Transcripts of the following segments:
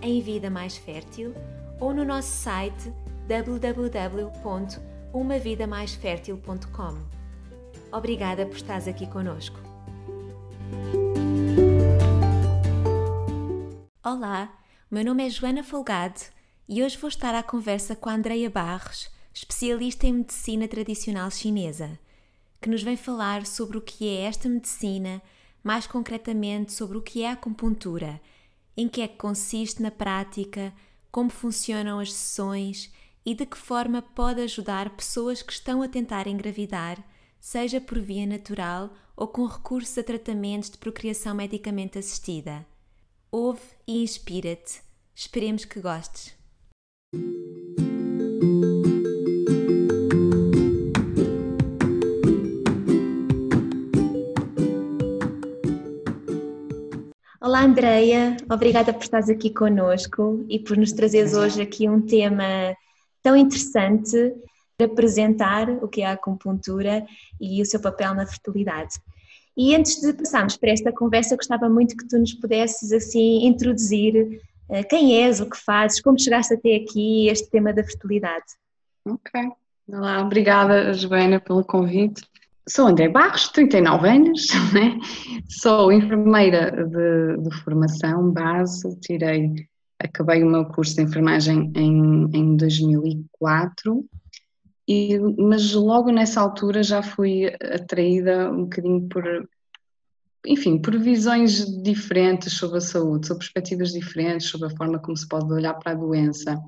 em Vida Mais Fértil ou no nosso site www.umavidamaisfertil.com. Obrigada por estares aqui conosco. Olá, meu nome é Joana Folgado e hoje vou estar à conversa com a Andreia Barros, especialista em medicina tradicional chinesa, que nos vem falar sobre o que é esta medicina, mais concretamente sobre o que é a acupuntura, em que é que consiste na prática, como funcionam as sessões e de que forma pode ajudar pessoas que estão a tentar engravidar, seja por via natural ou com recurso a tratamentos de procriação medicamente assistida. Ouve e inspira-te. Esperemos que gostes. Olá, Andreia. Obrigada por estares aqui conosco e por nos trazeres hoje aqui um tema tão interessante para apresentar o que é a acupuntura e o seu papel na fertilidade. E antes de passarmos para esta conversa, gostava muito que tu nos pudesses assim introduzir uh, quem és, o que fazes, como chegaste até aqui este tema da fertilidade. Ok. Olá, obrigada Joana pelo convite. Sou André Barros, 39 anos, né? sou enfermeira de, de, formação base, tirei, acabei o meu curso de enfermagem em, em 2004 e, mas logo nessa altura já fui atraída um bocadinho por, enfim, por visões diferentes sobre a saúde, sobre perspectivas diferentes, sobre a forma como se pode olhar para a doença.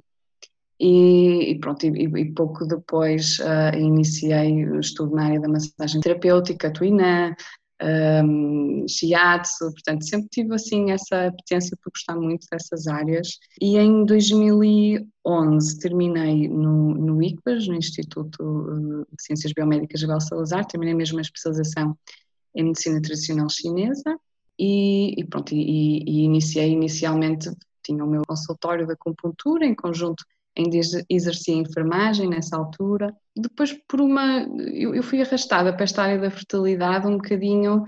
E, e pronto, e, e, pouco depois uh, iniciei o estudo na área da massagem terapêutica, tuinã, um, shiatsu, portanto sempre tive assim essa apetência por gostar muito dessas áreas. E em 2011 terminei no, no ICBAS, no Instituto de Ciências Biomédicas Abel Salazar, terminei mesmo a especialização em Medicina Tradicional Chinesa e, e pronto, e, e iniciei inicialmente, tinha o meu consultório de acupuntura em conjunto ainda exercia enfermagem nessa altura. Depois, por uma. Eu, eu, fui arrastada para esta área da fertilidade um bocadinho,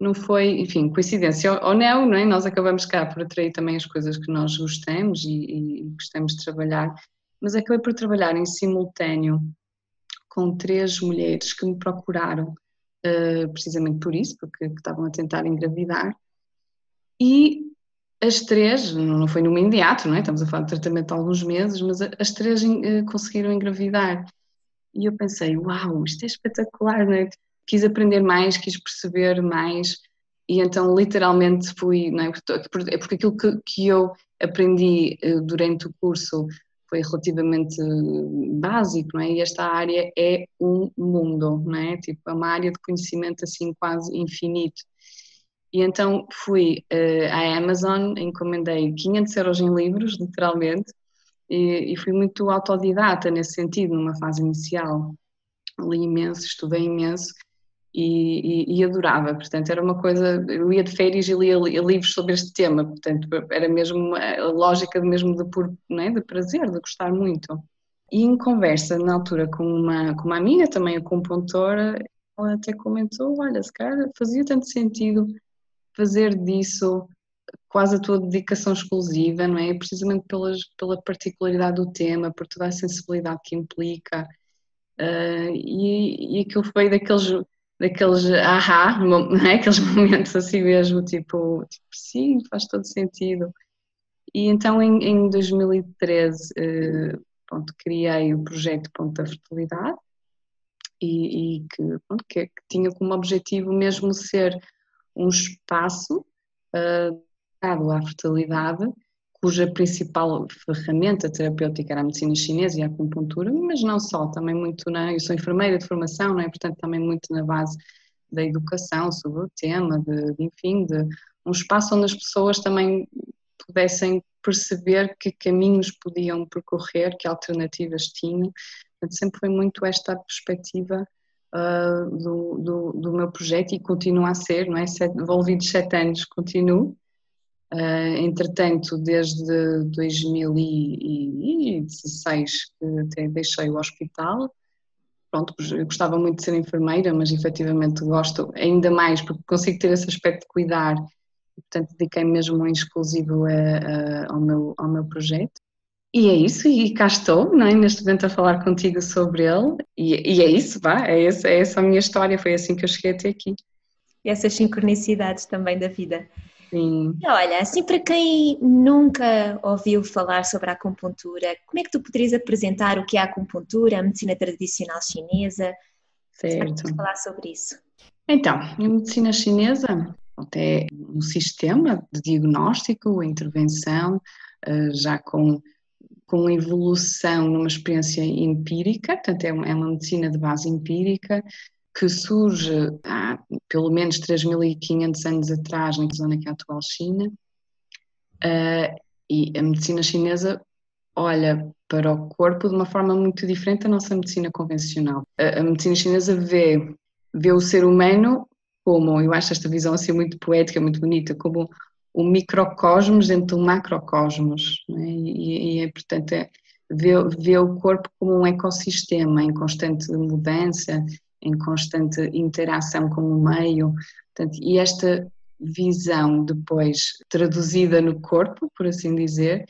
não foi, enfim, coincidência ou não, não é? Nós acabamos cá por atrair também as coisas que nós gostamos e, e gostamos de trabalhar, mas acabei por trabalhar em simultâneo com três mulheres que me procuraram, uh, precisamente por isso, porque estavam a tentar engravidar. E as três, não foi no imediato, não é? Estamos a falar de tratamento há alguns meses, mas as três eh, conseguiram engravidar. E eu pensei, uau, isto é espetacular, não é? Quis aprender mais, quis perceber mais, e então literalmente fui, não é? É porque aquilo que, que eu aprendi eh, durante o curso foi relativamente básico, não é? E esta área é um mundo, não é? Tipo, é uma área de conhecimento assim quase infinito. E então fui uh, à Amazon, encomendei 500 euros em livros, literalmente, e, e, fui muito autodidata nesse sentido, numa fase inicial. Li imenso, estudei imenso e, e, e, adorava. Portanto, era uma coisa. Eu ia de férias e lia, livros sobre este tema, portanto, era mesmo a lógica mesmo de, por, é? de prazer, de gostar muito. E em conversa, na altura, com uma, com uma amiga, também acupuntora, ela até comentou: olha, se calhar fazia tanto sentido fazer disso quase a tua dedicação exclusiva, não é? Precisamente pelas, pela particularidade do tema, por toda a sensibilidade que implica. Uh, e, e aquilo foi daqueles, daqueles ahá, é? aqueles momentos assim mesmo, tipo, tipo, sim, faz todo sentido. E então em, em 2013 uh, pronto, criei o projeto Ponto da Fertilidade e, e que, pronto, que, que tinha como objetivo mesmo ser um espaço uh, à fertilidade, cuja principal ferramenta terapêutica era a medicina chinesa e a acupuntura, mas não só, também muito na. Eu sou enfermeira de formação, não é? portanto, também muito na base da educação sobre o tema, de, de enfim, de um espaço onde as pessoas também pudessem perceber que caminhos podiam percorrer, que alternativas tinham. Portanto, sempre foi muito esta perspectiva uh, do, do, do, meu projeto e continua a ser, não é? Sete, envolvidos sete anos, continuo. Uh, entretanto, desde 2016 que até deixei o hospital, pronto, eu gostava muito de ser enfermeira, mas efetivamente gosto ainda mais porque consigo ter esse aspecto de cuidar, portanto dediquei mesmo em exclusivo a, a, ao, meu, ao meu projeto. E é isso, e cá estou, não é? neste momento a falar contigo sobre ele, e, e é isso, vá, é essa, é essa a minha história, foi assim que eu cheguei até aqui. E essas sincronicidades também da vida. Sim. Olha, assim para quem nunca ouviu falar sobre a acupuntura, como é que tu poderias apresentar o que é a acupuntura, a medicina tradicional chinesa? Certo. falar sobre isso. Então, a medicina chinesa é um sistema de diagnóstico, intervenção, eh, já com com evolução numa experiência empírica, portanto é uma, é uma medicina de base empírica que surge há pelo menos 3.500 anos atrás na zona que é a atual China uh, e a medicina chinesa olha para o corpo de uma forma muito diferente da nossa medicina convencional. A, a medicina chinesa vê, vê o ser humano como, eu acho esta visão assim muito poética, muito bonita, como o microcosmos dentro do macrocosmos. É? E, e, é, portanto, é, vê, vê o corpo como um ecossistema em constante mudança, em constante interação com o meio. Portanto, e esta visão depois traduzida no corpo, por assim dizer,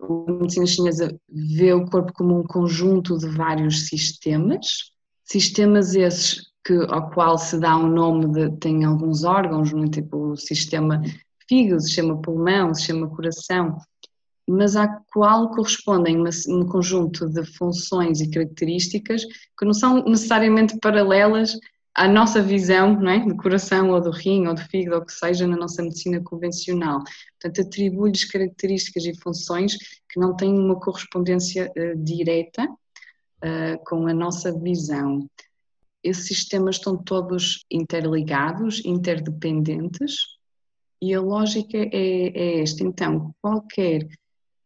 a medicina chinesa vê o corpo como um conjunto de vários sistemas, sistemas esses que, ao qual se dá um nome de, tem alguns órgãos, tipo o sistema fígado, se chama pulmão, se chama coração, mas à qual correspondem um conjunto de funções e características que não são necessariamente paralelas à nossa visão não é? do coração ou do rim ou do fígado ou que seja na nossa medicina convencional. Portanto, atribui-lhes características e funções que não têm uma correspondência uh, direta uh, com a nossa visão. Esses sistemas estão todos interligados, interdependentes, e a lógica é, é esta. Então, qualquer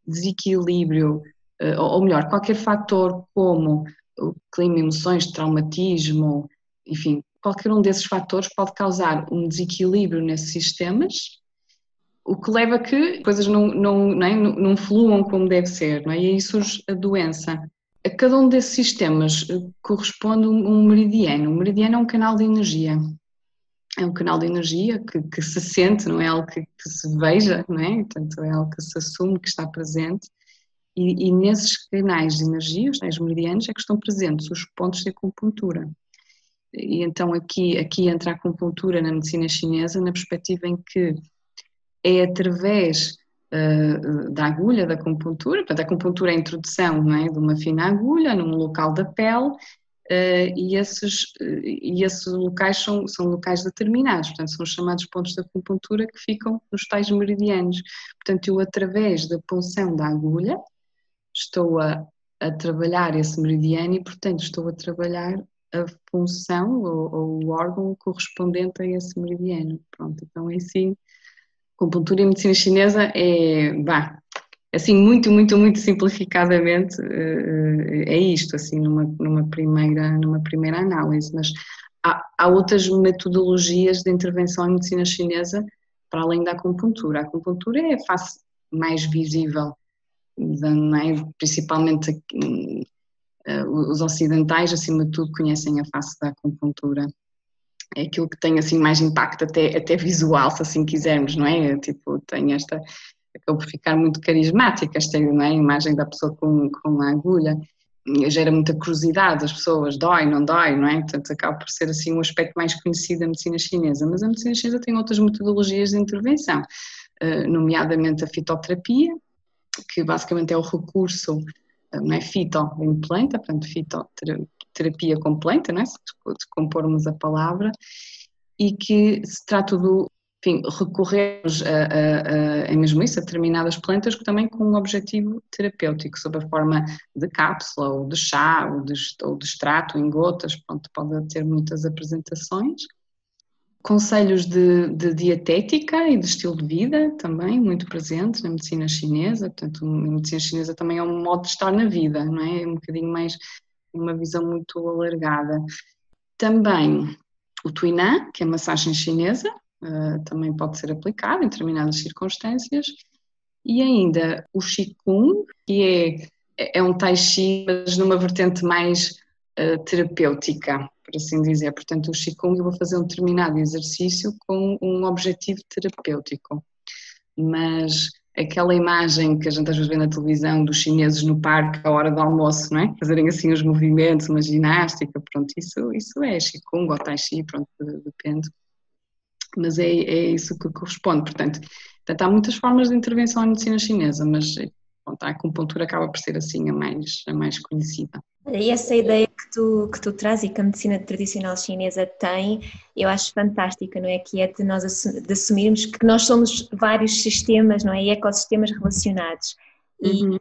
desequilíbrio, eh, ou melhor, qualquer fator como o clima, emoções, traumatismo, enfim, qualquer um desses fatores pode causar um desequilíbrio nesses sistemas, o que leva a que coisas não, não, não, é? não fluam como deve ser, não é? e aí surge a doença. A cada um desses sistemas eh, corresponde um meridiano. O meridiano é um canal de energia é um canal de energia que, que se sente, não é algo que, que, se veja, não é? Portanto, é algo que se assume que está presente. E, e nesses canais de energia, os tais meridianos, é que estão presentes os pontos de acupuntura. E então aqui, aqui entra a acupuntura na medicina chinesa na perspectiva em que é através uh, da agulha da acupuntura, portanto a acupuntura é a introdução não é, de uma fina agulha num local da pele e, esses, uh, e esses locais são, são locais determinados, portanto, são chamados pontos de acupuntura que ficam nos tais meridianos. Portanto, eu, através da punção da agulha, estou a, a trabalhar esse meridiano e, portanto, estou a trabalhar a função ou, ou o órgão correspondente a esse meridiano. Pronto, então, é assim, acupuntura e medicina chinesa é, bah, assim muito, muito, muito simplificadamente eh, é isto, assim numa, numa, primeira, numa primeira análise, mas há, há outras metodologias de intervenção em medicina chinesa para além da acupuntura. A acupuntura é a face mais visível, é? principalmente eh, os ocidentais, acima de tudo, conhecem a face da acupuntura. É aquilo que tem assim mais impacto até, até visual, se assim quisermos, não é? Tipo, tem esta acabou por ficar muito carismática esta é? a imagem da pessoa com, com a agulha gera muita curiosidade, as pessoas dói, não dói, não é? Portanto, acaba por ser assim um aspecto mais conhecido da medicina chinesa, mas a medicina chinesa tem outras metodologias de intervenção, eh, nomeadamente a fitoterapia, que basicamente é o recurso, eh, não é fito, em planta, portanto fitoterapia com planta, não é? se compormos a palavra, e que se trata do enfim, recorremos a, a, a, mesmo isso, a determinadas plantas também com um objetivo terapêutico, sob a forma de cápsula, ou de chá, ou de, ou de extrato em gotas, pronto, pode ter muitas apresentações. conselhos de, de, dietética e de estilo de vida também, muito presentes na medicina chinesa. Portanto, a medicina chinesa também é um modo de estar na vida, não é? É um bocadinho mais, uma visão muito alargada. Também o Tuinan, que é massagem chinesa, uh, também pode ser aplicado em determinadas circunstâncias. E ainda o Qigong, que é, é um Tai Chi, mas numa vertente mais uh, terapêutica por assim dizer. Portanto, o Qigong eu vou fazer um determinado exercício com um objetivo terapêutico. Mas aquela imagem que a gente às vezes vê na televisão dos chineses no parque à hora do almoço, não é? Fazerem assim os movimentos, uma ginástica, pronto, isso, isso é Qigong ou Tai Chi, pronto, depende. Mas é, é isso que corresponde, portanto, portanto, há muitas formas de intervenção na medicina chinesa, mas pronto, a acupuntura acaba por ser assim a mais, a mais conhecida. E essa ideia que tu, que tu traz e que a medicina tradicional chinesa tem, eu acho fantástica, não é? Que é de nós de assumirmos que nós somos vários sistemas, não é? E ecossistemas relacionados. Uhum.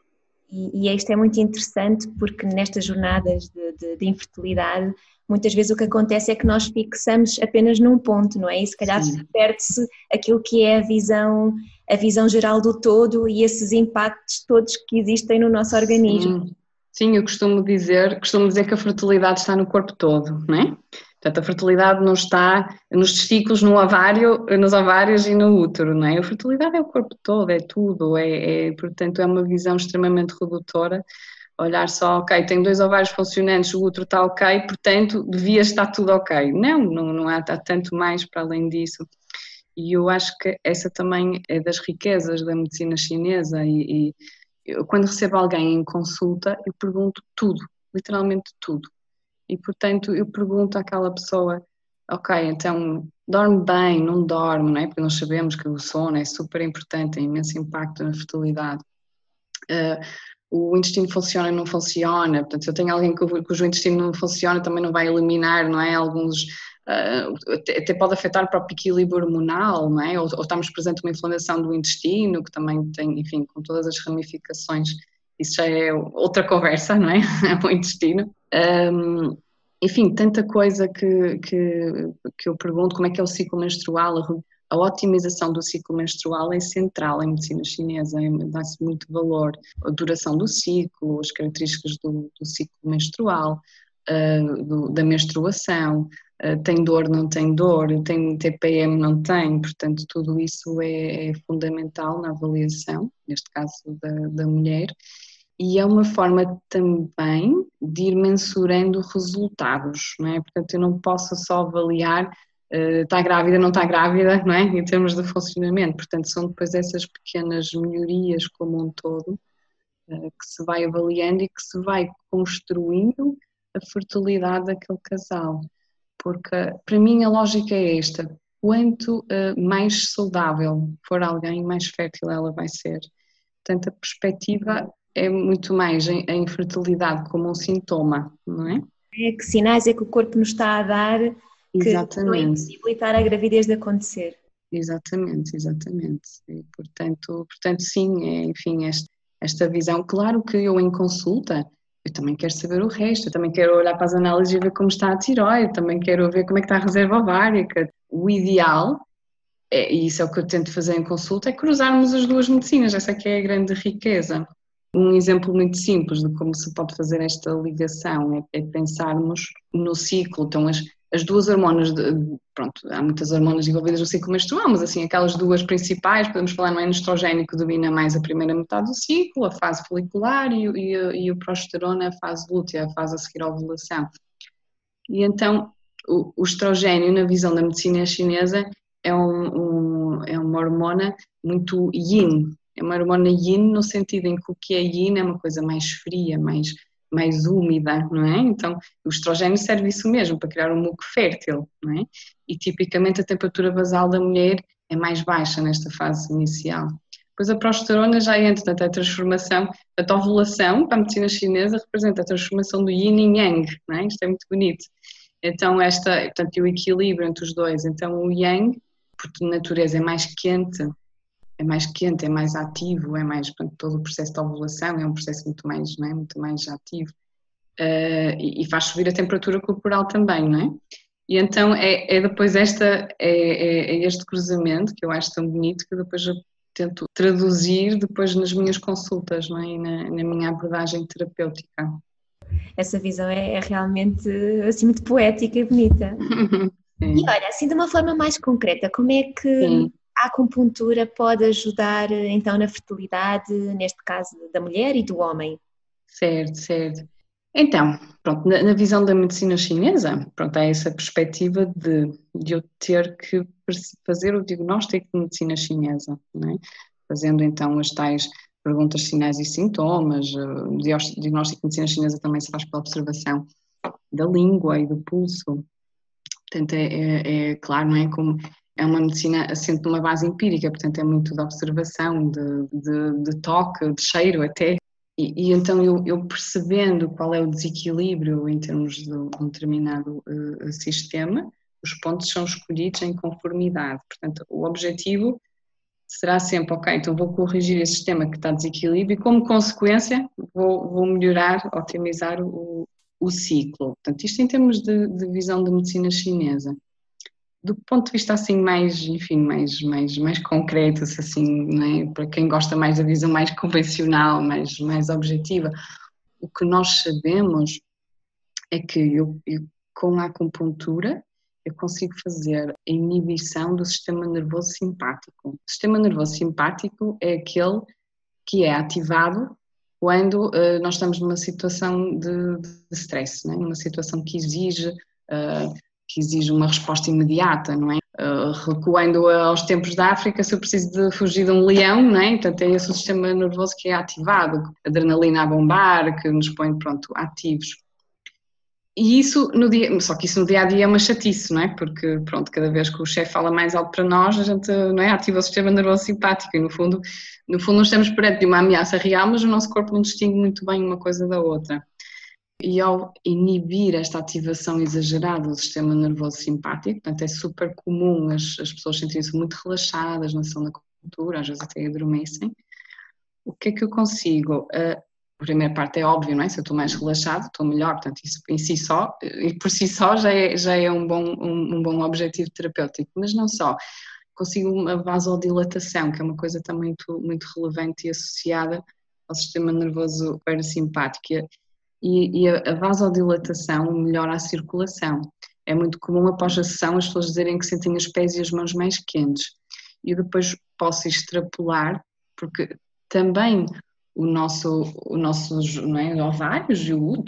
E, e, isto é muito interessante porque nestas jornadas de, de, de, infertilidade, muitas vezes o que acontece é que nós fixamos apenas num ponto, não é? E se calhar perde-se aquilo que é a visão, a visão geral do todo e esses impactos todos que existem no nosso organismo. Sim. Sim, eu costumo dizer, costumo dizer que a fertilidade está no corpo todo, não é? Portanto, a fertilidade não está nos testículos, no ovário, nos ovários e no útero, não é? A fertilidade é o corpo todo, é tudo, é, é portanto, é uma visão extremamente redutora. Olhar só, ok, tem dois ovários funcionantes, o útero está ok, portanto, devia estar tudo ok. Não, não, não há, há tanto mais para além disso. E eu acho que essa também é das riquezas da medicina chinesa e, e eu, quando recebo alguém em consulta, eu pergunto tudo, literalmente tudo. E, portanto, eu pergunto àquela pessoa, ok, então, dorme bem, não dorme, não é? Porque nós sabemos que o sono é super importante, tem imenso impacto na fertilidade. Uh, o intestino funciona ou não funciona, portanto, se eu tenho alguém cujo intestino não funciona, também não vai eliminar, não é? Alguns Uh, até pode afetar o próprio equilíbrio hormonal, não é? ou, ou estamos presente uma inflamação do intestino, que também tem, enfim, com todas as ramificações, isso já é outra conversa, não é? o intestino. Um, enfim, tanta coisa que, que, que eu pergunto, como é que é o ciclo menstrual, a, otimização do ciclo menstrual é central em medicina chinesa, é, dá-se muito valor, a duração do ciclo, as características do, do ciclo menstrual, uh, do, da menstruação, eh, tem dor, não tem dor, tem TPM, não tem, portanto, tudo isso é, é fundamental na avaliação, neste caso da, da mulher, e é uma forma também de ir mensurando resultados, não é? Portanto, eu não posso só avaliar uh, está grávida, não está grávida, não é? Em termos de funcionamento, portanto, são depois essas pequenas melhorias como um todo uh, que se vai avaliando e que se vai construindo a fertilidade daquele casal porque para mim a lógica é esta: quanto uh, mais saudável for alguém, mais fértil ela vai ser. Portanto, a perspectiva é muito mais a infertilidade como um sintoma, não é? É que sinais é que o corpo nos está a dar que exatamente. impossibilitar a gravidez de acontecer. Exatamente, exatamente. E, portanto, portanto, sim, é, enfim, esta, esta visão. Claro que eu em consulta eu também quero saber o resto, eu também quero olhar para as análises e ver como está a tiroide, também quero ver como é que está a reserva ovárica. O ideal, é, e isso é o que eu tento fazer em consulta, é cruzarmos as duas medicinas, essa é que é a grande riqueza. Um exemplo muito simples de como se pode fazer esta ligação é, é pensarmos no ciclo, então as, as duas hormonas, de, pronto, há muitas hormonas envolvidas no ciclo menstrual, mas assim, aquelas duas principais, podemos falar no é estrogênio que domina mais a primeira metade do ciclo, a fase folicular e, e, e o progesterona, a fase lútea, a fase a seguir à ovulação. E então, o, o estrogênio, na visão da medicina chinesa, é, um, um, é uma hormona muito yin, é uma hormona yin no sentido em que o que é yin é uma coisa mais fria, mais mais úmida, não é? Então, o estrogênio serve isso mesmo, para criar um muco fértil, não é? E tipicamente a temperatura basal da mulher é mais baixa nesta fase inicial. Depois a progesterona já entra, portanto, a transformação, a ovulação, para a medicina chinesa, representa a transformação do yin e yang, não é? Isto é muito bonito. Então, esta, portanto, o equilíbrio entre os dois. Então, o yang, por natureza, é mais quente, é mais quente, é mais ativo, é mais, portanto, todo o processo de ovulação é um processo muito mais, não é? muito mais ativo uh, e, e, faz subir a temperatura corporal também, não é? E então é, é depois esta, é, é, é, este cruzamento que eu acho tão bonito que depois eu tento traduzir depois nas minhas consultas não é? e na, na minha abordagem terapêutica. Essa visão é, é realmente assim muito poética e bonita. e olha, assim de uma forma mais concreta, como é que Sim. A acupuntura pode ajudar então na fertilidade, neste caso da mulher e do homem? Certo, certo. Então, pronto, na, na, visão da medicina chinesa, pronto, há essa perspectiva de, de eu ter que fazer o diagnóstico de medicina chinesa, é? fazendo então as tais perguntas, sinais e sintomas. O diagnóstico de medicina chinesa também se faz pela observação da língua e do pulso. Portanto, é, é, é claro, não é como é uma medicina assente numa base empírica, portanto é muito de observação, de, de, de toque, de cheiro até, e, e, então eu, eu, percebendo qual é o desequilíbrio em termos de um determinado uh, sistema, os pontos são escolhidos em conformidade. Portanto, o objetivo será sempre, ok, então vou corrigir esse sistema que está desequilíbrio e como consequência vou, vou melhorar, otimizar o, o ciclo. Portanto, isto em termos de, de visão da medicina chinesa do ponto de vista assim mais, enfim, mais, mais, mais concreto, assim, é? para quem gosta mais da visão mais convencional, mais, mais objetiva, o que nós sabemos é que eu, eu, com a acupuntura eu consigo fazer a inibição do sistema nervoso simpático. O sistema nervoso simpático é aquele que é ativado quando uh, nós estamos numa situação de, de stress, né? uma situação que exige uh, que exige uma resposta imediata, não é? Uh, recuando aos tempos da África, se eu preciso de fugir de um leão, não é? Então tem esse sistema nervoso que é ativado, adrenalina a bombar, que nos põe, pronto, ativos. E isso no dia, só que isso no dia a dia é uma chatice, não é? Porque, pronto, cada vez que o chefe fala mais alto para nós, a gente, não é? Ativa o sistema nervoso simpático e no fundo, no fundo estamos perante de uma ameaça real, mas o nosso corpo não distingue muito bem uma coisa da outra. E ao inibir esta ativação exagerada do sistema nervoso simpático, portanto é super comum as, as pessoas sentirem-se muito relaxadas na ação da cultura, às vezes até adormecem. O que é que eu consigo? Uh, a primeira parte é óbvio, não é? Se eu estou mais relaxado, estou melhor, portanto, isso em si só, e por si só já é, já é um, bom, um, um bom objetivo terapêutico, mas não só. Consigo uma vasodilatação, que é uma coisa também muito, muito relevante e associada ao sistema nervoso parasimpático e, e a vasodilatação melhora a circulação. É muito comum após a sessão as pessoas dizerem que sentem os pés e as mãos mais quentes. E depois posso extrapolar, porque também o nosso, o nossos é, ovários e o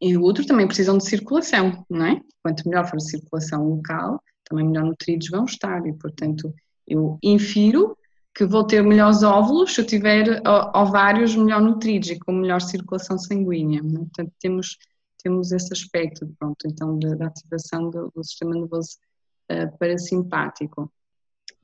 e o útero também precisam de circulação, não é? Quanto melhor for a circulação local, também melhor nutridos vão estar e, portanto, eu infiro que vou ter melhores óvulos se eu tiver ovários melhor nutridos e com melhor circulação sanguínea. Né? Portanto, temos, temos esse aspecto, pronto, então, da, ativação do, do, sistema nervoso uh, parasimpático.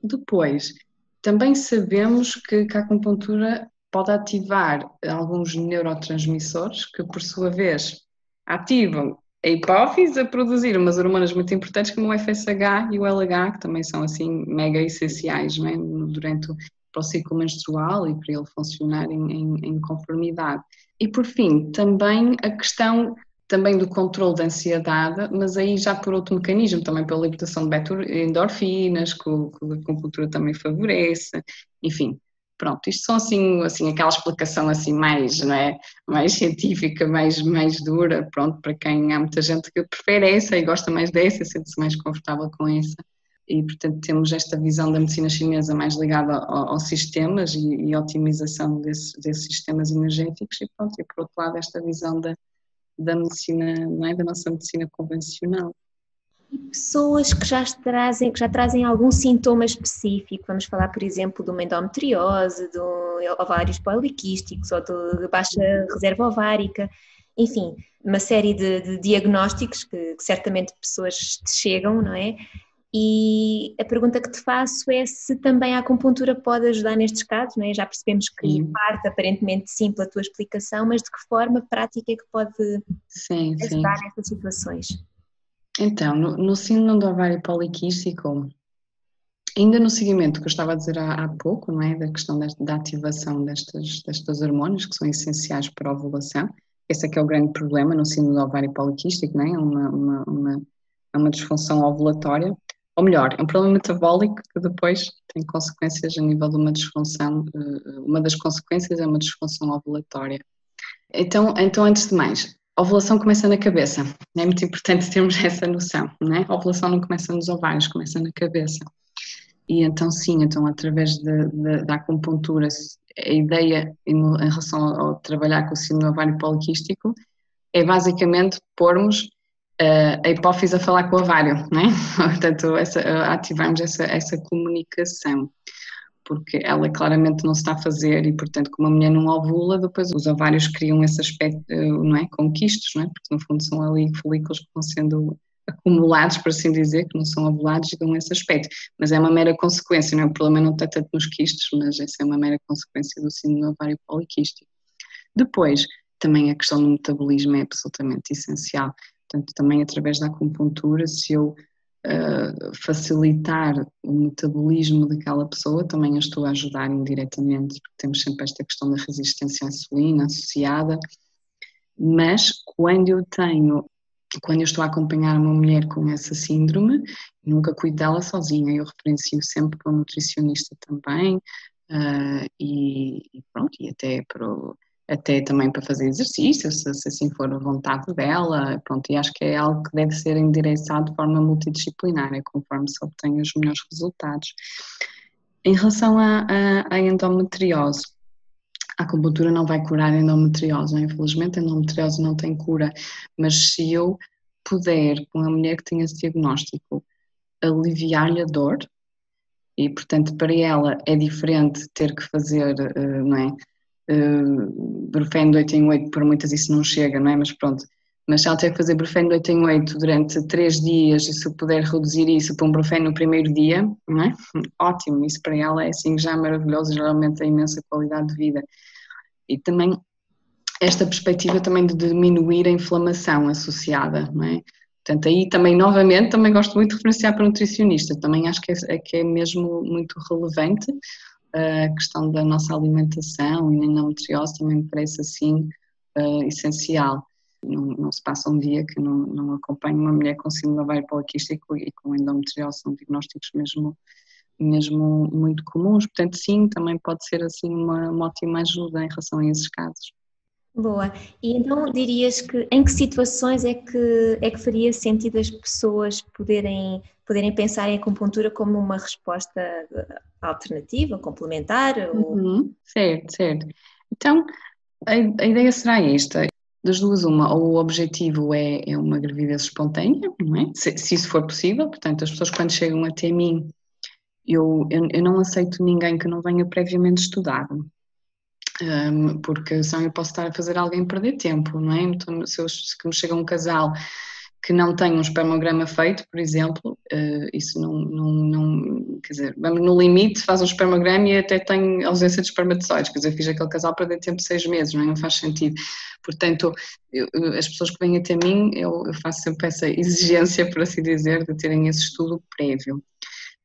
Depois, também sabemos que, que a acupuntura pode ativar alguns neurotransmissores que, por sua vez, ativam a hipófise a produzir umas hormonas muito importantes como o FSH e o LH, que também são assim mega essenciais é? durante o, para o ciclo menstrual e para ele funcionar em, em, em, conformidade. E por fim, também a questão também do controle da ansiedade, mas aí já por outro mecanismo, também pela libertação de endorfinas, que, a acupuntura também favorece, enfim, Pronto, isto são assim, assim aquela explicação assim mais, não é, mais científica, mais, mais dura, pronto, para quem há muita gente que prefere essa e gosta mais dessa, sente-se mais confortável com essa. E, portanto, temos esta visão da medicina chinesa mais ligada aos sistemas e, e otimização desses, desses sistemas energéticos, e pronto, e por outro lado, esta visão da, da medicina, não é, da nossa medicina convencional pessoas que já trazem, que já trazem algum sintoma específico, vamos falar, por exemplo, de uma endometriose, de ovários poliquísticos ou de baixa reserva ovárica, enfim, uma série de, de diagnósticos que, que, certamente pessoas te chegam, não é? E a pergunta que te faço é se também a acupuntura pode ajudar nestes casos, não é? Já percebemos que sim. parte aparentemente sim pela tua explicação, mas de que forma prática é que pode sim, ajudar sim. nessas situações? Então, no, no síndrome do ovário poliquístico, ainda no seguimento que eu estava a dizer há, há pouco, não é? Da questão desta, da ativação destas, destas hormonas que são essenciais para a ovulação, esse é que é o grande problema no síndrome do ovário poliquístico, não é? Uma, uma, uma, é uma disfunção ovulatória, ou melhor, é um problema metabólico que depois tem consequências a nível de uma disfunção, eh, uma das consequências é uma disfunção ovulatória. Então, então antes de mais, a ovulação começa na cabeça, é muito importante termos essa noção, né? A ovulação não começa nos ovários, começa na cabeça. E então sim, então através de, de, da acupuntura, a ideia em, em relação ao, ao trabalhar com o síndrome ovário poliquístico é basicamente pormos uh, a hipófise a falar com o ovário, né? Portanto, essa, uh, ativarmos essa, essa comunicação, porque ela claramente não se está a fazer e, portanto, como a mulher não ovula, depois os ovários criam esse aspecto, uh, não é? Com quistos, não é? Porque no fundo são ali folículos que vão sendo acumulados, por assim dizer, que não são ovulados e dão esse aspecto. Mas é uma mera consequência, não é? O problema não está tanto nos quistos, mas essa é uma mera consequência do síndrome ovário poliquístico. Depois, também a questão do metabolismo é absolutamente essencial. Portanto, também através da acupuntura, se eu facilitar o metabolismo daquela pessoa, também a estou a ajudar indiretamente, porque temos sempre esta questão da resistência à insulina associada. Mas quando eu tenho, quando eu estou a acompanhar uma mulher com essa síndrome, nunca cuido dela sozinha, eu referencio sempre para um nutricionista também, uh, e, e, pronto, e até para o até também para fazer exercício, se, se, assim for a vontade dela, pronto, e acho que é algo que deve ser endereçado de forma multidisciplinar, é conforme se obtém os melhores resultados. Em relação à, endometriose, a acupuntura não vai curar a endometriose, é? infelizmente a endometriose não tem cura, mas se eu puder, com a mulher que tem esse diagnóstico, aliviar-lhe a dor, e portanto para ela é diferente ter que fazer, eh, não é? Uh, de 8 em 8, por muitas isso não chega, não é? Mas pronto. Mas se ela tem que fazer brufeno de 8 em 8 durante 3 dias e se puder reduzir isso para um brufeno no primeiro dia, não é? Ótimo, isso para ela é assim já maravilhoso, geralmente é imensa qualidade de vida. E também esta perspectiva também de diminuir a inflamação associada, não é? Portanto, aí também, novamente, também gosto muito de referenciar para nutricionista, também acho que é, é, que é mesmo muito relevante, a questão da nossa alimentação e endometriose também me parece assim uh, essencial. Não, não, se passa um dia que não, não uma mulher com síndrome poliquístico e com endometriose, são diagnósticos mesmo, mesmo muito comuns, portanto sim, também pode ser assim uma, uma ótima ajuda em relação a esses casos. Boa. E então dirias que em que situações é que, é que faria sentido as pessoas poderem, poderem pensar em acupuntura como uma resposta alternativa, complementar? Uhum, certo, certo. Então, a, a, ideia será esta. Das duas, uma, ou o objetivo é, é uma gravidez espontânea, não é? Se, se, isso for possível, portanto, as pessoas quando chegam até mim, eu, eu, eu não aceito ninguém que não venha previamente estudado um, porque senão eu posso estar a fazer alguém perder tempo, não é? Então, se, eu, se me chega um casal que não tem um espermograma feito, por exemplo, uh, isso não, não, não, quer dizer, vamos no limite, faz um espermograma e até tem ausência de espermatozoides, quer dizer, fiz aquele casal perder tempo seis meses, não, é? não faz sentido. Portanto, eu, as pessoas que vêm até mim, eu, eu faço sempre essa exigência, por assim dizer, de terem esse estudo prévio.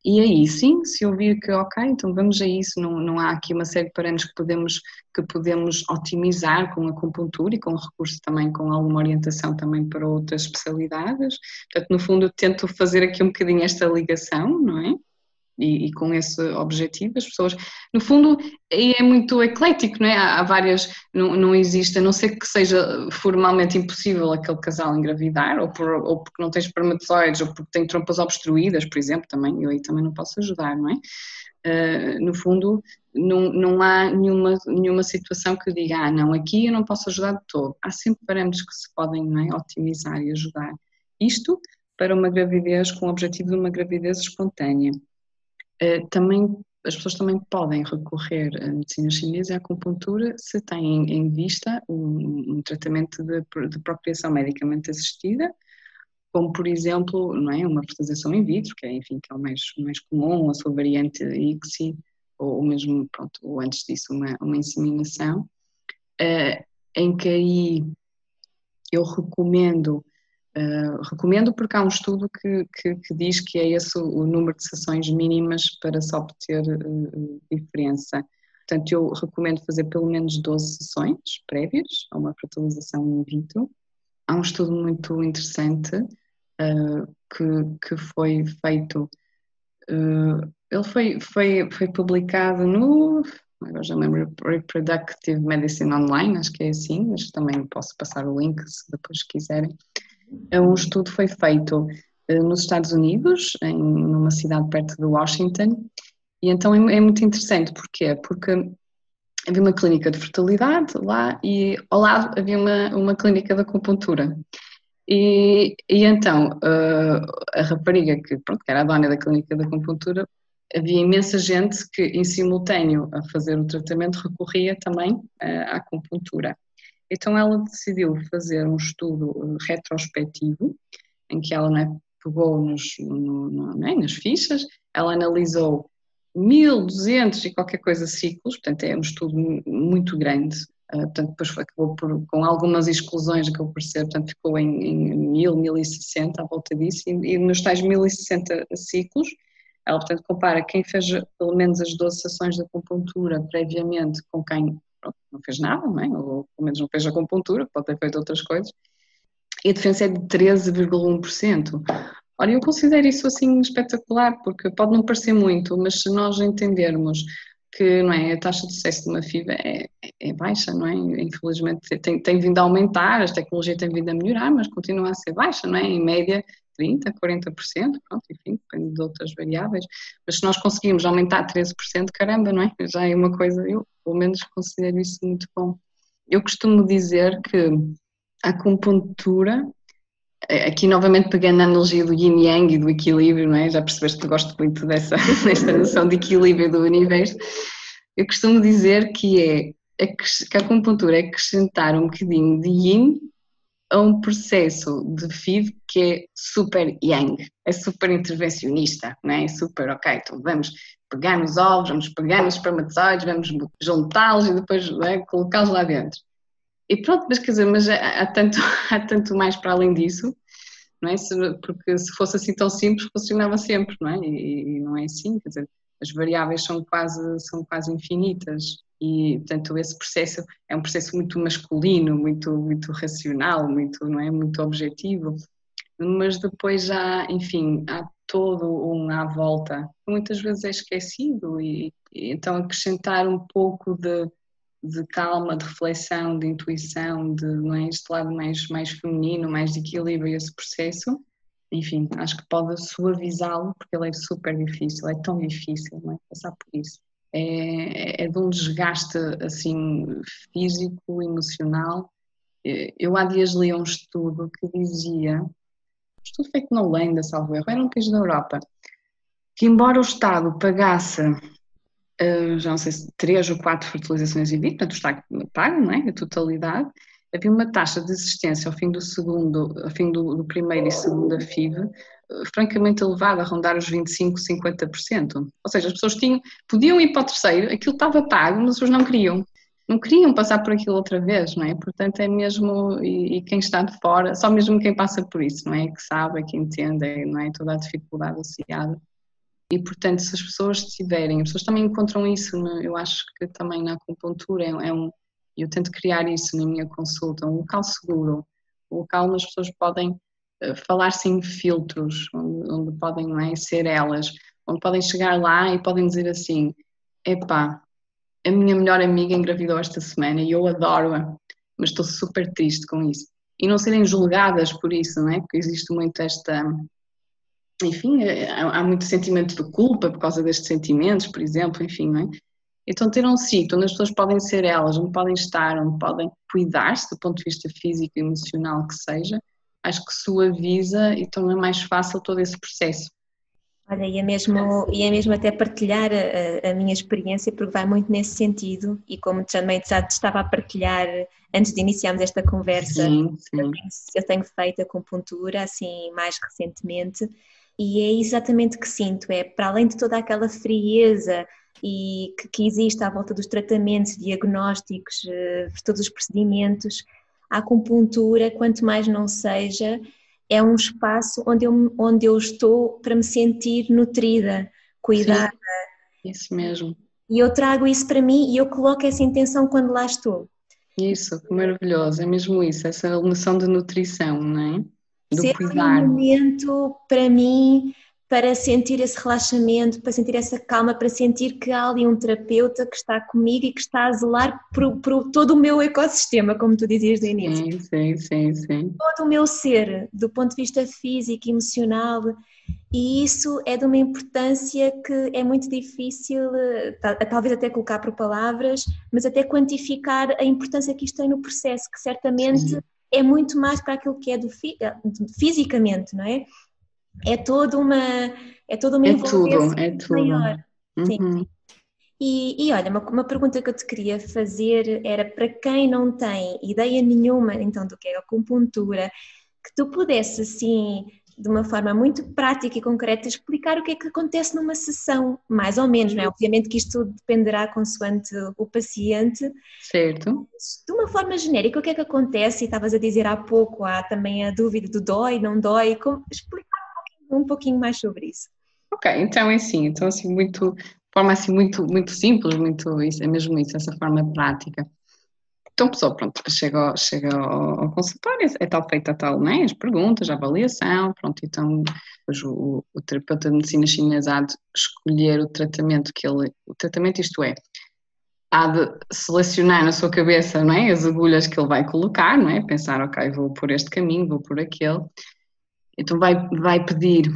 E aí sim, se eu vir que ok, então vamos a isso, não, não há aqui uma série de parâmetros que podemos, que podemos otimizar com a acupuntura e com recurso também com alguma orientação também para outras especialidades. Portanto, no fundo, eu tento fazer aqui um bocadinho esta ligação, não é? E, e, com esse objetivo as pessoas, no fundo é muito eclético, não é? Há, várias, não, não existe, a não ser que seja formalmente impossível aquele casal engravidar, ou, por, ou porque não tem espermatozoides, ou porque tem trompas obstruídas, por exemplo, também, eu aí também não posso ajudar, não é? Uh, no fundo, não, não há nenhuma, nenhuma situação que diga, ah, não, aqui eu não posso ajudar de todo. Há sempre parâmetros que se podem é, otimizar e ajudar. Isto para uma gravidez com o objetivo de uma gravidez espontânea. Eh, também as pessoas também podem recorrer à medicina chinesa e à acupuntura se têm em vista um, um tratamento de, de, procriação medicamente assistida, como por exemplo, não é, uma fertilização in vitro, que é, enfim, que é o mais, mais comum, a sua variante ICSI, ou, ou mesmo, pronto, ou antes disso, uma, uma inseminação, uh, em que aí eu recomendo Uh, recomendo porque há um estudo que, que, que, diz que é esse o número de sessões mínimas para se obter uh, diferença. Portanto, eu recomendo fazer pelo menos 12 sessões prévias a uma fertilização in vitro. Há um estudo muito interessante uh, que, que foi feito, ele foi, foi, foi publicado no, agora já lembro, Reproductive Medicine Online, acho que é assim, mas também posso passar o link se depois quiserem. É um estudo foi feito uh, nos Estados Unidos, em numa cidade perto de Washington, e então é, é muito interessante, porquê? Porque havia uma clínica de fertilidade lá e ao lado havia uma, uma clínica de acupuntura. E, e então uh, a rapariga que, pronto, que era a dona da clínica de acupuntura, havia imensa gente que em simultâneo a fazer o tratamento recorria também uh, à acupuntura. Então ela decidiu fazer um estudo retrospectivo em que ela né, pegou nos, no, no, né, nas fichas, ela analisou 1200 e qualquer coisa ciclos, portanto é um estudo muito grande, uh, portanto depois acabou por, com algumas exclusões que eu percebo, portanto ficou em, em 1000, 1060 à volta disso, e, e nos tais 1060 ciclos, ela portanto compara quem fez pelo menos as 12 sessões de acupuntura previamente com quem pronto, não fez nada, não é? ou pelo menos não fez acupuntura, pode ter feito outras coisas, e a diferença é de 13,1%. Ora, eu considero isso assim espetacular, porque pode não parecer muito, mas se nós entendermos que não é, a taxa de sucesso de uma FIV é, é baixa, não é? Infelizmente tem, tem, vindo a aumentar, a tecnologia tem vindo a melhorar, mas continua a ser baixa, não é? Em média 30%, 40%, pronto, enfim, depende de outras variáveis, mas se nós conseguimos aumentar 13%, caramba, não é? Já é uma coisa, eu pelo menos considero isso muito bom. Eu costumo dizer que a acupuntura é, aqui novamente pegando a analogia do yin yang e do equilíbrio, não é? Já percebeste que gosto muito dessa, desta noção de equilíbrio do universo. Eu costumo dizer que é, é que a acupuntura é acrescentar um bocadinho de yin a um processo de feed que é super yang, é super intervencionista, é? é super, ok, então vamos pegar nos ovos, vamos pegar nos espermatozoides, vamos juntá-los e depois é? colocá-los lá dentro. E pronto, mas quer dizer, mas há tanto, há tanto mais para além disso, não é? Se, porque se fosse assim tão simples, funcionava sempre, não é? E, e, não é assim, quer dizer, as variáveis são quase, são quase infinitas e, portanto, esse processo é um processo muito masculino, muito, muito racional, muito, não é? Muito objetivo, mas depois já, enfim, há todo um à volta, que muitas vezes é esquecido e, e então acrescentar um pouco de de calma, de reflexão, de intuição, de não é, este lado mais, mais feminino, mais de equilíbrio esse processo, enfim, acho que pode suavizá-lo, porque ele é super difícil, é tão difícil não é? passar por isso. É, é de um desgaste assim físico, emocional. Eu há dias li um estudo que dizia, um estudo feito na Holanda, salvo erro, era um país da Europa, que embora o Estado pagasse uh, já não sei se três ou quatro fertilizações em vitro, portanto está pago, não é? A totalidade. Havia uma taxa de existência ao fim do segundo, ao fim do, do primeiro e segundo FIV, francamente elevada, a rondar os 25, 50%. Ou seja, as pessoas tinham, podiam ir para o terceiro, aquilo estava pago, mas as pessoas não queriam. Não queriam passar por aquilo outra vez, não é? Portanto, é mesmo, e, e quem está de fora, só mesmo quem passa por isso, não é? Que sabe, que entende, não é? Toda a dificuldade associada e, portanto, se as pessoas tiverem, as pessoas também encontram isso, eu acho que também na acupuntura é, é um, eu tento criar isso na minha consulta, um local seguro, um local onde as pessoas podem falar sem filtros, onde, onde podem é, ser elas, onde podem chegar lá e podem dizer assim: epá, a minha melhor amiga engravidou esta semana e eu adoro-a, mas estou super triste com isso. E não serem julgadas por isso, não é? Porque existe muito esta enfim, é, há, muito sentimento de culpa por causa destes sentimentos, por exemplo, enfim, não é? Então ter um sítio onde as pessoas podem ser elas, onde podem estar, onde podem cuidar-se do ponto de vista físico e emocional que seja, acho que suaviza e torna mais fácil todo esse processo. Olha, e é mesmo, e é mesmo até partilhar a, a, minha experiência, porque vai muito nesse sentido, e como também já estava a partilhar antes de iniciarmos esta conversa, sim, sim. Eu, tenho, eu tenho feito acupuntura, assim, mais recentemente, e é exatamente o que sinto, é para além de toda aquela frieza e que, que existe à volta dos tratamentos, diagnósticos, eh, todos os procedimentos, a acupuntura, quanto mais não seja, é um espaço onde eu, onde eu estou para me sentir nutrida, cuidada. Sim, isso mesmo. E eu trago isso para mim e eu coloco essa intenção quando lá estou. Isso, que maravilhoso, é mesmo isso, essa noção de nutrição, não é? do Ser cuidar. um momento para mim para sentir esse relaxamento, para sentir essa calma, para sentir que há ali um terapeuta que está comigo e que está a zelar por, por todo o meu ecossistema, como tu dizias no início. Sim, sim, sim, sim. Todo o meu ser, do ponto de vista físico, emocional, e isso é de uma importância que é muito difícil, talvez até colocar por palavras, mas até quantificar a importância que isto tem no processo, que certamente sim. é muito mais para aquilo que é do, fisicamente, não é? É toda uma é toda uma é tudo, é tudo. maior. Uhum. Sim. E, e, olha, uma, uma, pergunta que eu te queria fazer era para quem não tem ideia nenhuma então do que é a acupuntura, que tu pudesse assim, de uma forma muito prática e concreta, explicar o que é que acontece numa sessão, mais ou menos, não é? Obviamente que isto dependerá consoante o paciente. Certo. De uma forma genérica, o que é que acontece? E estavas a dizer há pouco, há também a dúvida do dói, não dói, como, explicar um pouquinho mais sobre isso. Ok, então é assim, então assim muito, de forma assim muito, muito simples, muito é mesmo isso, essa forma prática. Então, a pessoa, pronto, chega, chega ao, consultório, é tal feita tal, né? As perguntas, a avaliação, pronto, então o, o, terapeuta de medicina chinesa há de escolher o tratamento que ele, o tratamento isto é, há de selecionar na sua cabeça, não é? As agulhas que ele vai colocar, não é? Pensar, ok, vou por este caminho, vou por aquele, então vai, vai pedir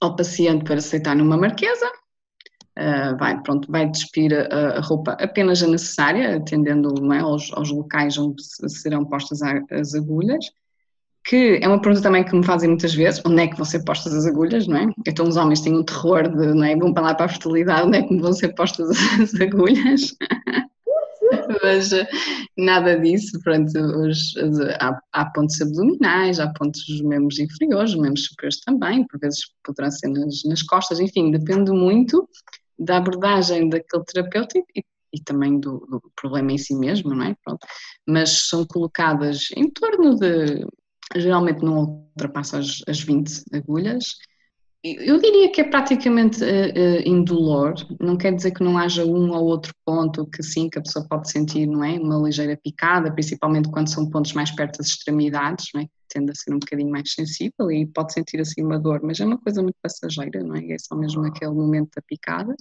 ao paciente para aceitar numa marquesa, uh, vai, pronto, vai despir a, a, roupa apenas a necessária, atendendo é, aos, aos, locais onde serão postas as agulhas, que é uma pergunta também que me fazem muitas vezes, onde é que vão ser postas as agulhas, não é? Então os homens têm um terror de, não é? Vão para lá para a fertilidade, onde é que vão ser postas as agulhas? mas eh, nada disso, pronto, os, há, há, pontos abdominais, há pontos dos membros inferiores, membros superiores também, por vezes poderá ser nas, nas costas, enfim, depende muito da abordagem daquele terapeuta e, e também do, do, problema em si mesmo, não é? Pronto. Mas são colocadas em torno de, geralmente não ultrapassa as, as 20 agulhas, eu diria que é praticamente uh, uh, indolor, não quer dizer que não haja um ou outro ponto que sim, que a pessoa pode sentir, não é? Uma ligeira picada, principalmente quando são pontos mais perto das extremidades, não é? Tende a ser um bocadinho mais sensível e pode sentir assim uma dor, mas é uma coisa muito passageira, não é? É só mesmo aquele momento da picada.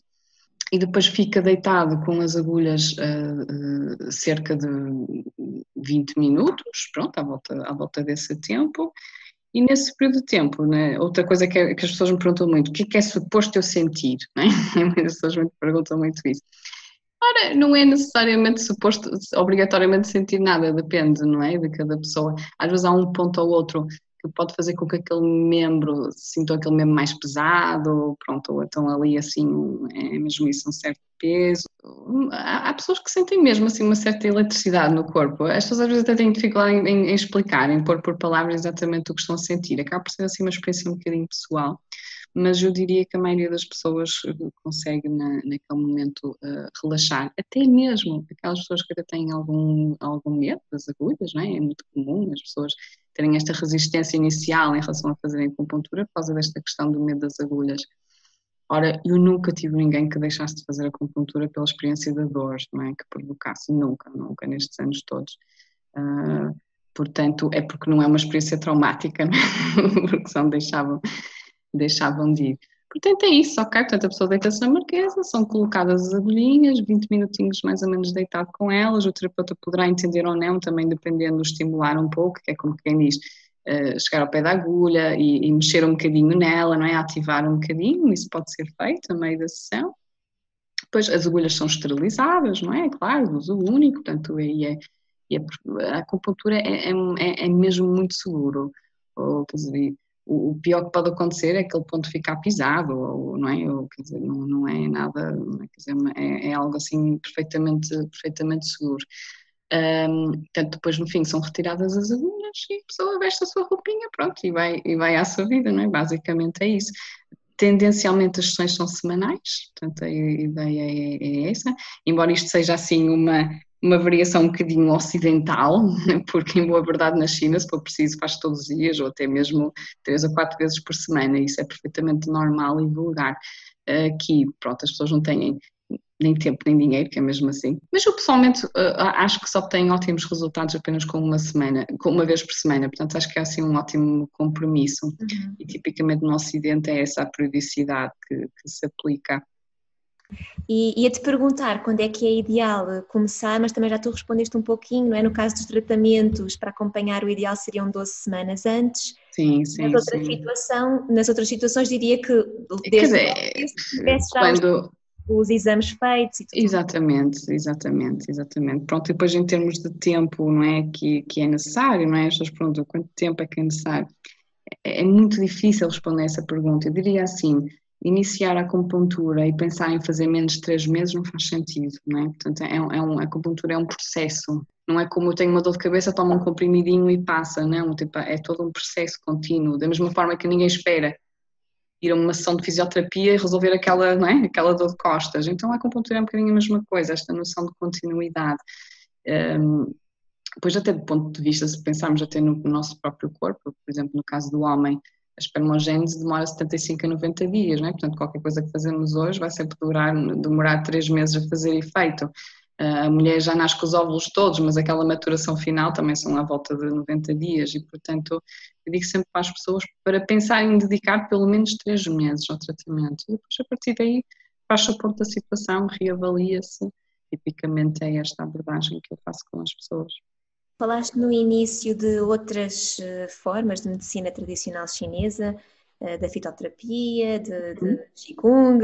E depois fica deitado com as agulhas uh, cerca de 20 minutos, pronto, à volta, à volta desse tempo e nesse período de tempo, né, outra coisa que, é, que, as pessoas me perguntam muito, o que é, que é suposto eu sentir? Né? Muitas pessoas me perguntam muito isso. Ora, não é necessariamente suposto, obrigatoriamente sentir nada, depende, não é, de cada pessoa. Às vezes há um ponto ou outro que pode fazer com que aquele membro sinta aquele membro mais pesado, pronto, ou então ali assim, é mesmo isso, um certo peso. Há, pessoas que sentem mesmo assim uma certa eletricidade no corpo. As pessoas às vezes até têm dificuldade em, em, em explicar, em pôr por palavras exatamente o que estão a sentir. Acaba por ser assim uma experiência um bocadinho pessoal mas eu diria que a maioria das pessoas eh, consegue na, naquele momento uh, relaxar, até mesmo aquelas pessoas que ainda têm algum, algum medo das agulhas, não é? é muito comum as pessoas terem esta resistência inicial em relação a fazerem acupuntura por causa desta questão do medo das agulhas. Ora, eu nunca tive ninguém que deixasse de fazer acupuntura pela experiência da dor, não é? Que provocasse, nunca, nunca, nestes anos todos. Uh, portanto, é porque não é uma experiência traumática, não é? porque só deixavam, deixavam de ir. Portanto, é isso, ok? Portanto, a pessoa deita-se na marquesa, são colocadas as agulhinhas, 20 minutinhos mais ou menos deitado com elas, o terapeuta poderá entender ou não, também dependendo, estimular um pouco, que é como quem diz, uh, chegar ao pé da agulha e, e, mexer um bocadinho nela, não é? Ativar um bocadinho, isso pode ser feito a meio da sessão. Depois as agulhas são esterilizadas, não é? Claro, uso único, portanto, aí é, é, a acupuntura é, é, é, é mesmo muito seguro. Ou, quer dizer, o, pior que pode acontecer é aquele ponto ficar pisado, ou, não é? Ou, dizer, não, não é nada, quer dizer, é, é algo assim perfeitamente, perfeitamente seguro. Um, portanto, depois no fim são retiradas as agulhas e a pessoa veste a sua roupinha, pronto, e vai, e vai à sua vida, não é? Basicamente é isso. Tendencialmente as sessões são semanais, portanto a ideia é, é essa, embora isto seja assim uma, uma variação um bocadinho ocidental, porque em boa verdade na China, se for preciso, faz todos os dias ou até mesmo três ou quatro vezes por semana, isso é perfeitamente normal e vulgar. Aqui, pronto, as pessoas não têm nem tempo nem dinheiro, que é mesmo assim. Mas eu pessoalmente acho que só tem ótimos resultados apenas com uma semana, com uma vez por semana, portanto acho que é assim um ótimo compromisso uhum. e tipicamente no Ocidente é essa a periodicidade que, que se aplica. E ia-te perguntar quando é que é ideal começar, mas também já tu respondeste um pouquinho, não é? No caso dos tratamentos, para acompanhar o ideal seriam 12 semanas antes. Sim, sim. Nas outras, sim. Situação, nas outras situações diria que desde Quer dizer, quando... os, os, exames feitos e tudo. Exatamente, exatamente, exatamente. Pronto, e depois em termos de tempo, não é? Que, que é necessário, não é? As pessoas perguntam quanto tempo é que é necessário. É, é muito difícil responder essa pergunta. Eu diria assim, iniciar a acupuntura e pensar em fazer menos de três meses não faz sentido, não é? Portanto, é, é um, a acupuntura é um processo, não é como eu tenho uma dor de cabeça, tomo um comprimidinho e passa, não, tipo, é todo um processo contínuo, da mesma forma que ninguém espera ir a uma sessão de fisioterapia e resolver aquela, não é? aquela dor de costas. Então a acupuntura é um bocadinho a mesma coisa, esta noção de continuidade. Um, depois até do ponto de vista, se pensarmos até no nosso próprio corpo, por exemplo, no caso do homem, a espermogênese demora 75 a 90 dias, não é? Portanto, qualquer coisa que fazemos hoje vai sempre durar, demorar 3 meses a fazer efeito. A mulher já nasce com os óvulos todos, mas aquela maturação final também são à volta de 90 dias e, portanto, eu digo sempre para as pessoas para pensar em dedicar pelo menos 3 meses ao tratamento. E depois, a partir daí, faz-se o ponto da situação, reavalia-se. Tipicamente é esta abordagem que eu faço com as pessoas. Falaste no início de outras eh, formas de medicina tradicional chinesa, eh, da fitoterapia, de, de uhum. Qigong,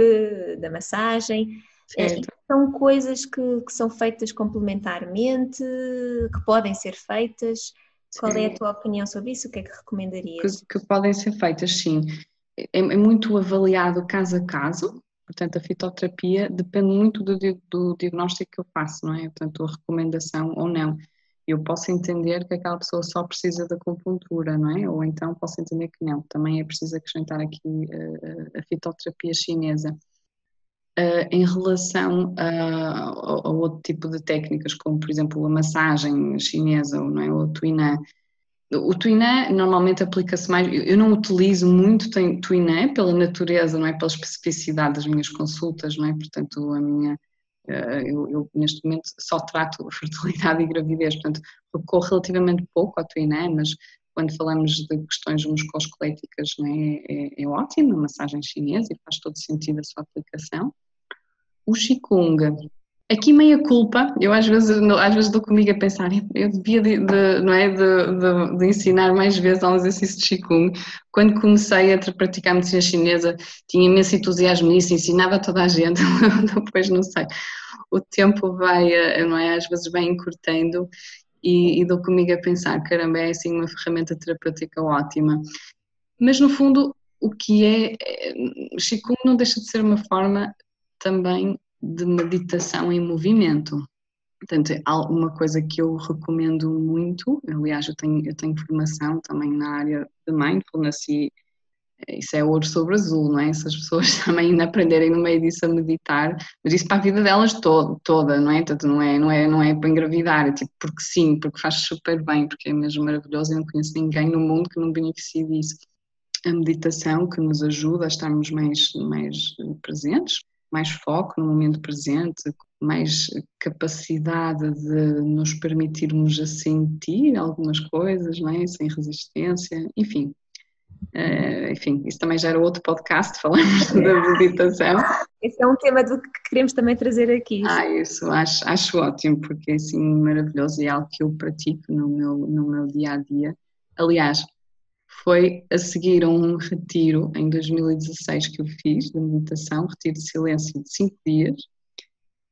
da massagem. Eh, certo. São coisas que, que, são feitas complementarmente, que podem ser feitas. Qual é a tua opinião sobre isso? O que é que recomendarias? Que, que podem ser feitas, sim. É, é, muito avaliado caso a caso, portanto, a fitoterapia depende muito do, do diagnóstico que eu faço, não é? Portanto, a recomendação ou não eu posso entender que aquela pessoa só precisa da acupuntura, não é? Ou então posso entender que não, também é preciso acrescentar aqui uh, a fitoterapia chinesa. Uh, em relação a, a, outro tipo de técnicas, como por exemplo a massagem chinesa, não é? o tuiná, o tuiná normalmente aplica-se mais, eu não utilizo muito tuiná pela natureza, não é? Pela especificidade das minhas consultas, não é? Portanto, a minha eu, eu, neste momento só trato fertilidade e gravidez, portanto recorro relativamente pouco ao Twinam, mas quando falamos de questões musculoesqueléticas é? É, é ótimo, a massagem chinesa e faz todo sentido a sua aplicação. O Qigong, aqui meia culpa, eu às vezes, às vezes dou comigo a pensar, eu devia de, de não é, de, de, de, ensinar mais vezes ao exercício de Qigong. Quando comecei a praticar medicina chinesa, tinha imenso entusiasmo nisso, ensinava toda a gente, depois não sei. O tempo vai, eh, não é, às vezes vai encurtando e, e dou comigo a pensar, caramba, é assim uma ferramenta terapêutica ótima. Mas no fundo, o que é, é Qigong não deixa de ser uma forma também de meditação em movimento. Portanto, é uma coisa que eu recomendo muito, aliás, eu tenho, eu tenho formação também na área de mindfulness e isso é ouro sobre azul, não é? Se as pessoas também aprenderem no meio disso a meditar, mas isso para a vida delas todo, toda, não é? Portanto, não é, não é, não é para engravidar, é tipo porque sim, porque faz super bem, porque é mesmo maravilhoso, eu não conheço ninguém no mundo que não beneficie disso. A meditação que nos ajuda a estarmos mais, mais presentes, mais foco no momento presente, mais capacidade de nos permitirmos a sentir algumas coisas, não é? sem resistência, enfim. Uh, enfim, isso também já era outro podcast, falamos da meditação. Esse é um tema do que queremos também trazer aqui. Ah, isso acho, acho ótimo, porque é assim maravilhoso e é algo que eu pratico no meu, no meu dia a dia. Aliás, foi a seguir a um retiro em 2016 que eu fiz de meditação, retiro de silêncio de 5 dias,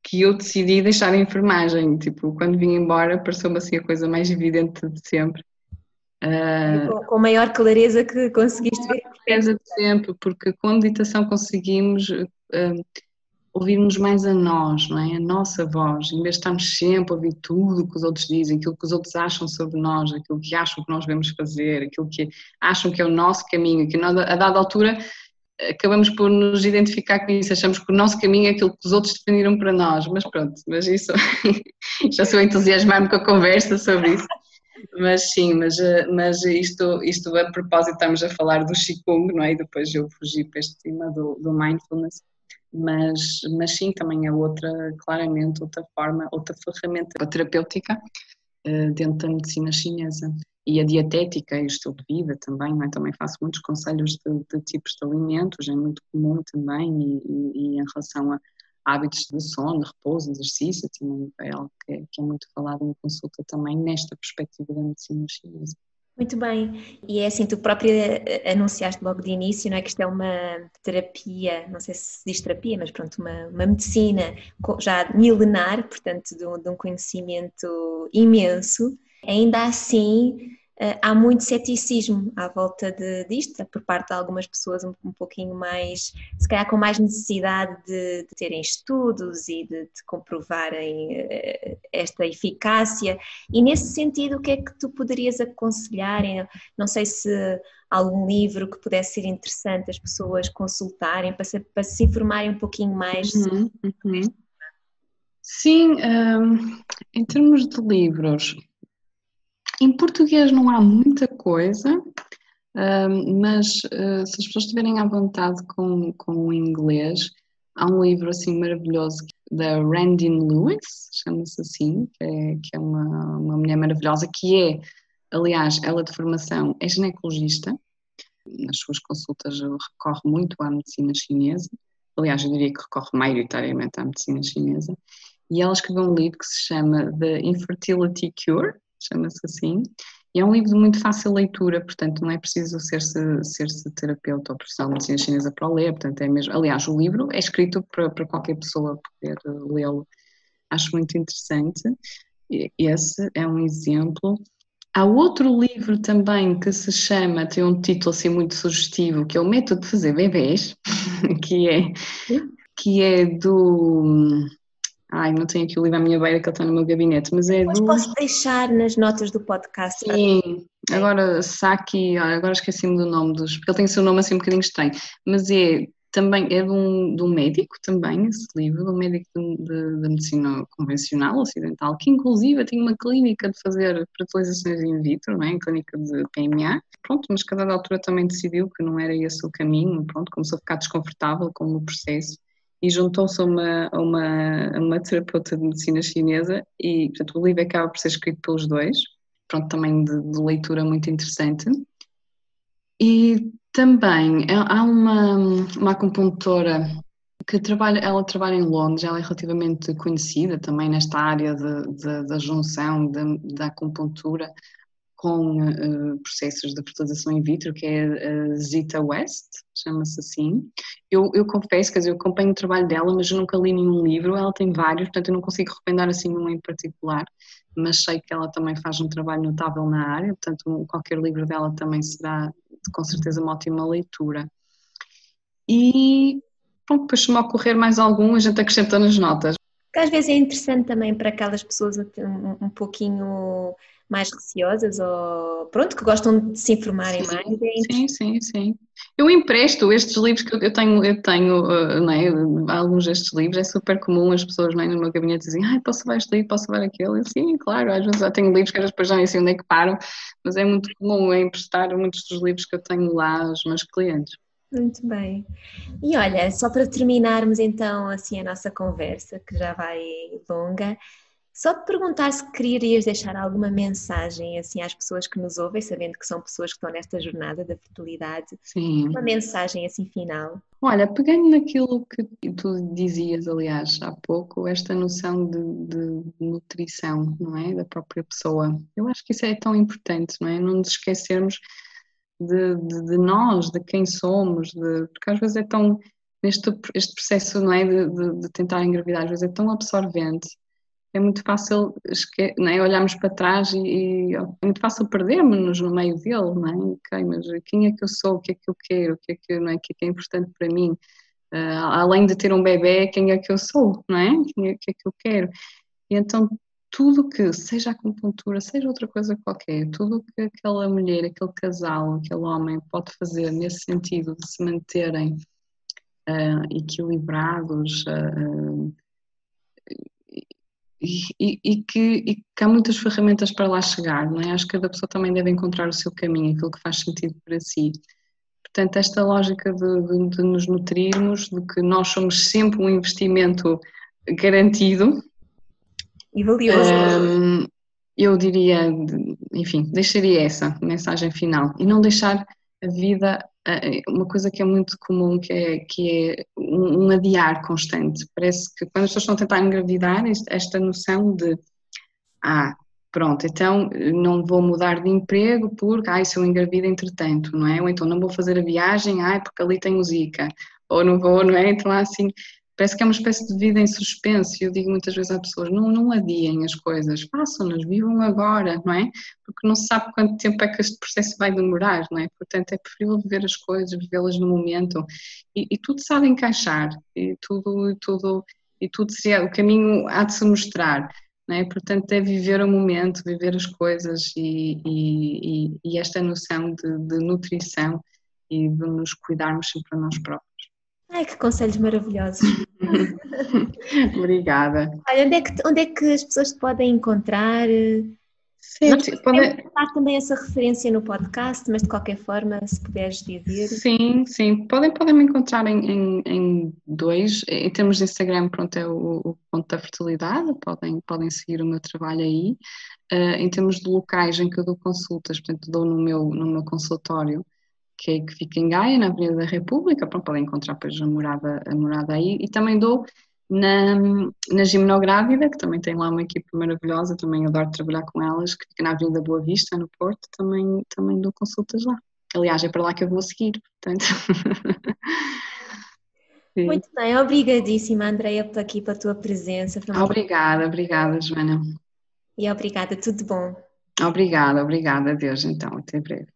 que eu decidi deixar a enfermagem. Tipo, quando vim embora, pareceu-me assim a coisa mais evidente de sempre. Uh, com, com, maior clareza que conseguiste ver. Clareza de sempre, porque com a meditação conseguimos uh, ouvirmos mais a nós, não é? A nossa voz, em vez de estarmos sempre a ouvir tudo o que os outros dizem, aquilo que os outros acham sobre nós, aquilo que acham que nós devemos fazer, aquilo que acham que é o nosso caminho, que nós, a dada altura acabamos por nos identificar com isso, achamos que o nosso caminho é aquilo que os outros definiram para nós, mas pronto, mas isso, já sou entusiasmar-me com a conversa sobre isso. Mas sim, mas, mas isto, isto a propósito, estamos a falar do Qigong, não é? E depois eu fugi para este tema do, do mindfulness mas, mas sim, também é outra, claramente, outra forma, outra ferramenta terapêutica uh, dentro da medicina chinesa. E a dietética e o estilo de vida também, é? também faço muitos conselhos de, de, tipos de alimentos, é muito comum também, e, e, e em relação a hábitos de sono, de repouso, exercício, também é algo que é, que é muito falado em consulta também nesta perspectiva da medicina chinesa. Muito bem, e é assim, tu própria eh, anunciaste logo de início, não é que isto é uma terapia, não sei se diz terapia, mas pronto, uma, uma medicina já milenar, portanto de um, de um conhecimento imenso, ainda assim há muito ceticismo à volta de, disto, por parte de algumas pessoas um, um pouquinho mais, se calhar com mais necessidade de, de terem estudos e de, de, comprovarem eh, esta eficácia. E nesse sentido, o que é que tu poderias aconselhar? Não sei se algum livro que pudesse ser interessante as pessoas consultarem para se, para se informarem um pouquinho mais uhum, uhum. Sim, um, ehm, em termos de livros, em português não há muita coisa, mas uh, se as pessoas estiverem à vontade com, com o inglês, há um livro assim maravilhoso da Randin Lewis, chama-se assim, que é, que é uma, uma mulher maravilhosa, que é, aliás, ela de formação é ginecologista, nas suas consultas recorre muito à medicina chinesa, aliás, eu diria que recorre maioritariamente à medicina chinesa, e ela escreveu um livro que se chama The Infertility Cure, chama-se assim. E é um livro de muito fácil leitura, portanto não é preciso ser-se ser -se terapeuta ou profissional de medicina chinesa para o ler, portanto é mesmo, aliás o livro é escrito para, para qualquer pessoa poder lê-lo, acho muito interessante, e esse é um exemplo. Há outro livro também que se chama, tem um título assim muito sugestivo, que é o Método de Fazer Bebês, que é, que é do Ai, não tenho aqui o livro à minha beira que ele está no meu gabinete, mas é Mas do... posso deixar nas notas do podcast. Sim, agora Saki, agora esqueci-me do nome dos, porque ele tem o seu nome assim um bocadinho estranho, mas é também, é de um, de um médico também, esse livro, de um médico de medicina convencional, ocidental, que inclusive tem uma clínica de fazer fertilizações in vitro, não é? clínica de PMA, pronto, mas cada altura também decidiu que não era esse o caminho, pronto, começou a ficar desconfortável com o processo e juntou-se a uma, uma, uma terapeuta de medicina chinesa e, portanto, o livro acaba por ser escrito pelos dois, pronto, também de, de leitura muito interessante. E também há uma, uma acupuntora que trabalha, ela trabalha em Londres, ela é relativamente conhecida também nesta área de, de, da junção da acupuntura com uh, processos de fertilização in vitro, que é a Zita West, chama-se assim. Eu, eu confesso, quer dizer, eu acompanho o trabalho dela, mas eu nunca li nenhum livro, ela tem vários, portanto eu não consigo recomendar assim um em particular, mas sei que ela também faz um trabalho notável na área, portanto qualquer livro dela também será com certeza uma ótima leitura. E bom, depois se me ocorrer mais algum, a gente acrescenta nas notas. Às vezes é interessante também para aquelas pessoas um, um pouquinho mais receosas ou pronto, que gostam de se informarem sim, mais. É sim, sim, sim. Eu empresto estes livros que eu tenho, eu tenho uh, não é? alguns destes livros, é super comum as pessoas não é? no meu gabinete dizem, ai, posso levar este livro, posso levar aquele? sim, claro, às vezes já tenho livros que depois já nem sei onde é que param, mas é muito comum é emprestar muitos dos livros que eu tenho lá aos meus clientes. Muito bem. E olha, só para terminarmos então assim a nossa conversa, que já vai longa, só te perguntar se querias deixar alguma mensagem assim às pessoas que nos ouvem, sabendo que são pessoas que estão nesta jornada da fertilidade. Sim. Uma mensagem assim final. Olha, pegando naquilo que tu dizias, aliás, há pouco, esta noção de, de, nutrição, não é? Da própria pessoa. Eu acho que isso é tão importante, não é? Não nos esquecermos de, de, de nós, de quem somos, de, porque às vezes é tão. Neste este processo, não é? De tentar engravidar, às vezes é tão absorvente é muito fácil esque... é? olharmos para trás e, e, é muito fácil perdermos-nos no meio dele, não é? Okay, mas quem é que eu sou, o que é que eu quero, o que é que, não é? O que, é, que é importante para mim? Uh, além de ter um bebê, quem é que eu sou, não é? Quem é, o que é que eu quero? E então tudo que, seja acupuntura, seja outra coisa qualquer, tudo que aquela mulher, aquele casal, aquele homem pode fazer nesse sentido de se manterem uh, equilibrados, uh, e, e, que, e, que, há muitas ferramentas para lá chegar, não é? Acho que cada pessoa também deve encontrar o seu caminho, aquilo que faz sentido para si. Portanto, esta lógica de, de, de nos nutrirmos, de que nós somos sempre um investimento garantido. E valioso. Um, eu diria, enfim, deixaria essa mensagem final e não deixar a vida uma coisa que é muito comum que é, que é um, adiar constante. Parece que quando as pessoas estão a tentar engravidar, esta noção de ah, pronto, então não vou mudar de emprego porque ai, se eu engravido entretanto, não é? Ou então não vou fazer a viagem, ai, porque ali tem o Zika, ou não vou, não é? Então assim Parece que é uma espécie de vida em suspenso. Eu digo muitas vezes às pessoas: não, não adiem as coisas, façam-nas, vivam agora, não é? Porque não se sabe quanto tempo é que este processo vai demorar, não é? Portanto, é preferível viver as coisas, vivê-las no momento. E, e, tudo sabe encaixar, e tudo, e tudo, e tudo se é, o caminho há de se mostrar. É? Portanto, é viver o momento, viver as coisas e, e, e esta noção de, de, nutrição e de nos cuidarmos sempre a nós próprios. Ai, que conselhos maravilhosos. Obrigada. Olha, onde é, que, onde é que as pessoas te podem encontrar? Sim, Nós podem dar também essa referência no podcast, mas de qualquer forma, se puderes dizer. Sim, sim, podem, podem me encontrar em, em, em dois. Em termos de Instagram, pronto, é o, o, ponto da fertilidade, podem, podem seguir o meu trabalho aí. Uh, em termos de locais em que eu dou consultas, portanto, dou no meu, no meu consultório, que, é, que fica em Gaia, na Avenida da República, pronto, podem encontrar depois a morada, a morada aí, e também dou na, na Gimnográvida, que também tem lá uma equipe maravilhosa, também adoro trabalhar com elas, que fica na Avenida Boa Vista, no Porto, também, também dou consultas lá. Aliás, é para lá que eu vou seguir, portanto. Muito bem, obrigadíssima, Andreia, por aqui, pela tua presença. Obrigada, obrigada, Joana. E obrigada, tudo bom. Obrigada, obrigada, adeus então, até breve.